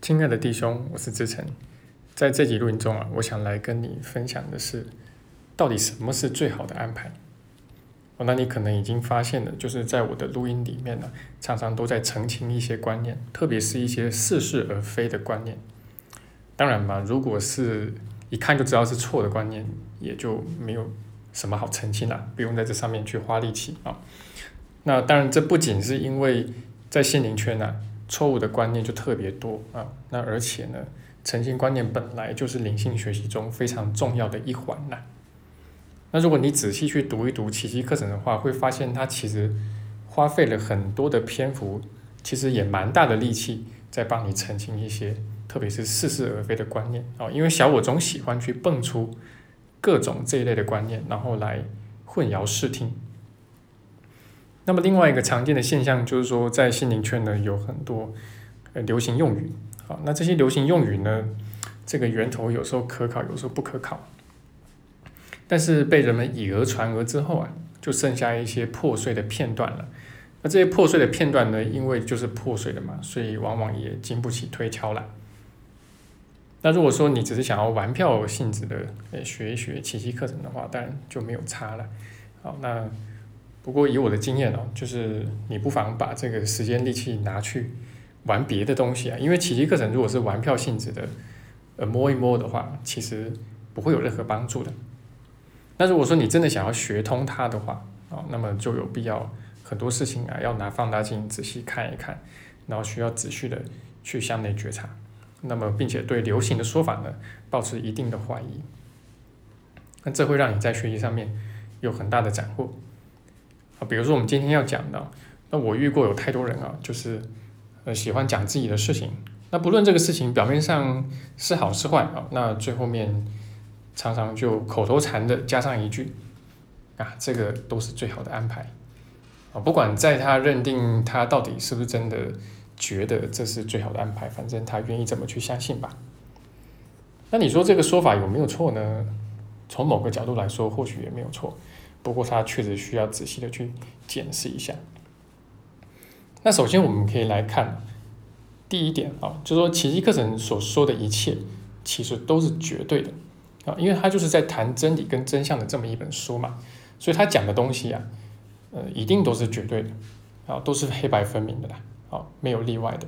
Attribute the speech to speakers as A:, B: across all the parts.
A: 亲爱的弟兄，我是志成。在这集录音中啊，我想来跟你分享的是，到底什么是最好的安排？哦，那你可能已经发现了，就是在我的录音里面呢，常常都在澄清一些观念，特别是一些似是而非的观念。当然嘛，如果是一看就知道是错的观念，也就没有什么好澄清了，不用在这上面去花力气啊。那当然，这不仅是因为在心灵圈呢。错误的观念就特别多啊，那而且呢，澄清观念本来就是灵性学习中非常重要的一环呐。那如果你仔细去读一读奇迹课程的话，会发现它其实花费了很多的篇幅，其实也蛮大的力气在帮你澄清一些，特别是似是而非的观念啊。因为小我总喜欢去蹦出各种这一类的观念，然后来混淆视听。那么另外一个常见的现象就是说，在心灵圈呢有很多呃流行用语，好，那这些流行用语呢，这个源头有时候可考，有时候不可考，但是被人们以讹传讹之后啊，就剩下一些破碎的片段了。那这些破碎的片段呢，因为就是破碎的嘛，所以往往也经不起推敲了。那如果说你只是想要玩票性质的呃学一学奇迹课程的话，当然就没有差了。好，那。不过以我的经验哦，就是你不妨把这个时间力气拿去玩别的东西啊，因为奇迹课程如果是玩票性质的，呃摸一摸的话，其实不会有任何帮助的。那如果说你真的想要学通它的话，哦，那么就有必要很多事情啊，要拿放大镜仔细看一看，然后需要仔细的去向内觉察，那么并且对流行的说法呢，保持一定的怀疑，那这会让你在学习上面有很大的斩获。啊，比如说我们今天要讲的，那我遇过有太多人啊，就是呃喜欢讲自己的事情，那不论这个事情表面上是好是坏啊，那最后面常常就口头禅的加上一句，啊，这个都是最好的安排，啊，不管在他认定他到底是不是真的觉得这是最好的安排，反正他愿意这么去相信吧。那你说这个说法有没有错呢？从某个角度来说，或许也没有错。不过，它确实需要仔细的去检视一下。那首先，我们可以来看第一点啊，就是说奇迹课程所说的一切，其实都是绝对的啊，因为它就是在谈真理跟真相的这么一本书嘛，所以他讲的东西啊，呃，一定都是绝对的啊，都是黑白分明的啦，啊，没有例外的。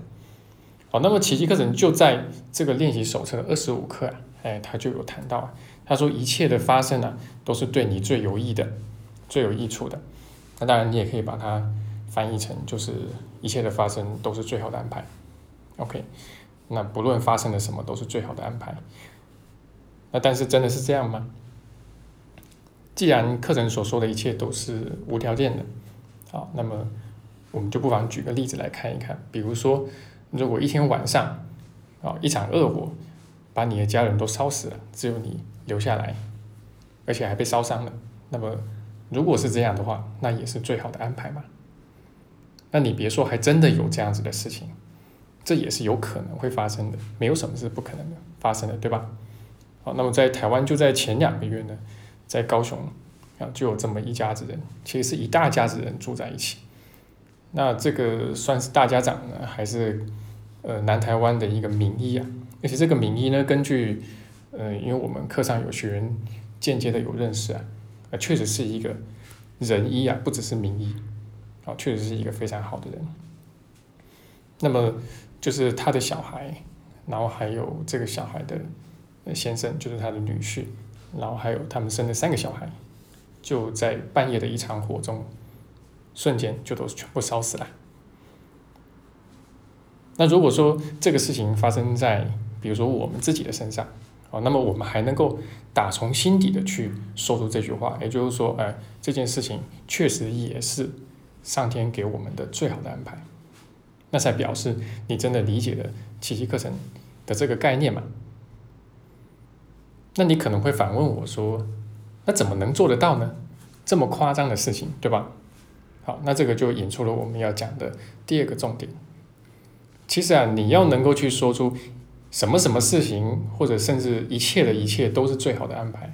A: 好，那么奇迹课程就在这个练习手册的二十五课啊，哎，他就有谈到啊。他说：“一切的发生呢，都是对你最有益的、最有益处的。那当然，你也可以把它翻译成，就是一切的发生都是最好的安排。OK，那不论发生了什么，都是最好的安排。那但是真的是这样吗？既然课程所说的一切都是无条件的，好，那么我们就不妨举个例子来看一看。比如说，如果一天晚上，啊，一场恶火把你的家人都烧死了，只有你。”留下来，而且还被烧伤了。那么，如果是这样的话，那也是最好的安排嘛？那你别说，还真的有这样子的事情，这也是有可能会发生的，没有什么是不可能的发生的，对吧？好，那么在台湾就在前两个月呢，在高雄啊，就有这么一家子人，其实是一大家子人住在一起。那这个算是大家长呢，还是呃南台湾的一个名医啊？而且这个名医呢，根据呃，因为我们课上有学员间接的有认识啊，呃，确实是一个仁医啊，不只是名医，啊，确实是一个非常好的人。那么就是他的小孩，然后还有这个小孩的先生，就是他的女婿，然后还有他们生的三个小孩，就在半夜的一场火中，瞬间就都全部烧死了。那如果说这个事情发生在，比如说我们自己的身上，啊，那么我们还能够打从心底的去说出这句话，也就是说，哎，这件事情确实也是上天给我们的最好的安排，那才表示你真的理解了奇迹课程的这个概念嘛？那你可能会反问我说，那怎么能做得到呢？这么夸张的事情，对吧？好，那这个就引出了我们要讲的第二个重点。其实啊，你要能够去说出。什么什么事情，或者甚至一切的一切都是最好的安排，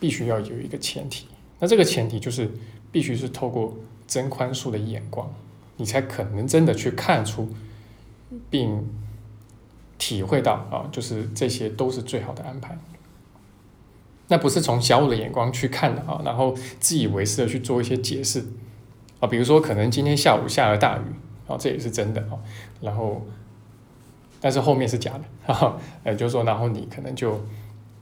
A: 必须要有一个前提。那这个前提就是必须是透过真宽恕的眼光，你才可能真的去看出，并体会到啊，就是这些都是最好的安排。那不是从小我的眼光去看的啊，然后自以为是的去做一些解释啊，比如说可能今天下午下了大雨啊，这也是真的啊，然后但是后面是假的，哈哈，呃，就是说然后你可能就。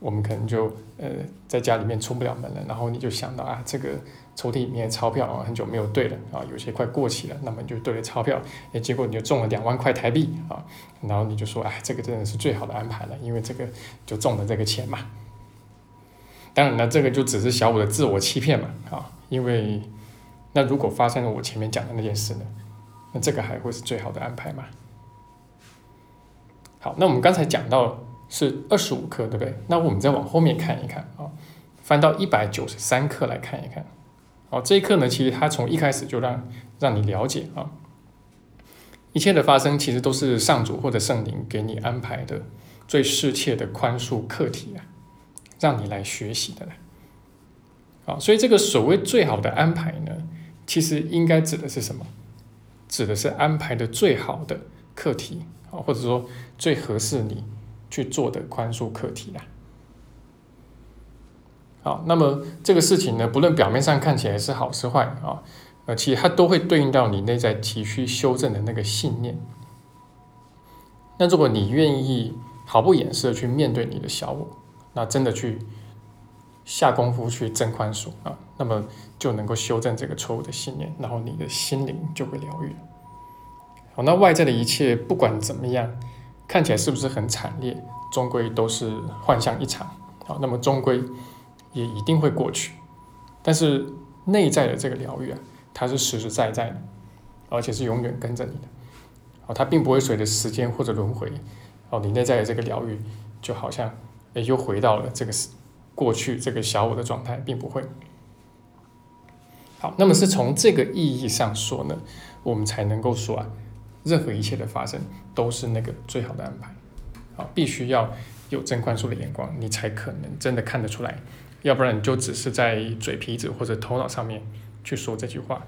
A: 我们可能就呃在家里面出不了门了，然后你就想到啊，这个抽屉里面钞票啊很久没有兑了啊，有些快过期了，那么你就兑了钞票，哎，结果你就中了两万块台币啊，然后你就说哎，这个真的是最好的安排了，因为这个就中了这个钱嘛。当然了，这个就只是小五的自我欺骗嘛啊，因为那如果发生了我前面讲的那件事呢，那这个还会是最好的安排吗？好，那我们刚才讲到。是二十五克，对不对？那我们再往后面看一看啊，翻到一百九十三克来看一看。好，这一课呢，其实它从一开始就让让你了解啊，一切的发生其实都是上主或者圣灵给你安排的最适切的宽恕课题啊，让你来学习的。好，所以这个所谓最好的安排呢，其实应该指的是什么？指的是安排的最好的课题，啊或者说最合适你。去做的宽恕课题啦。好，那么这个事情呢，不论表面上看起来是好是坏啊，呃，其实它都会对应到你内在急需修正的那个信念。那如果你愿意毫不掩饰的去面对你的小我，那真的去下功夫去真宽恕啊，那么就能够修正这个错误的信念，然后你的心灵就会疗愈。那外在的一切不管怎么样。看起来是不是很惨烈？终归都是幻象一场好。那么终归也一定会过去。但是内在的这个疗愈啊，它是实实在在的，而且是永远跟着你的。哦，它并不会随着时间或者轮回哦，你内在的这个疗愈就好像也又回到了这个过去这个小我的状态，并不会。好，那么是从这个意义上说呢，我们才能够说啊。任何一切的发生都是那个最好的安排，好，必须要有真宽恕的眼光，你才可能真的看得出来，要不然你就只是在嘴皮子或者头脑上面去说这句话，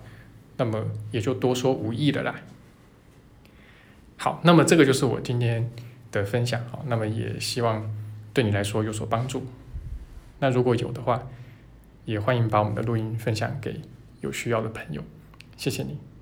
A: 那么也就多说无益的啦。好，那么这个就是我今天的分享，好，那么也希望对你来说有所帮助。那如果有的话，也欢迎把我们的录音分享给有需要的朋友，谢谢你。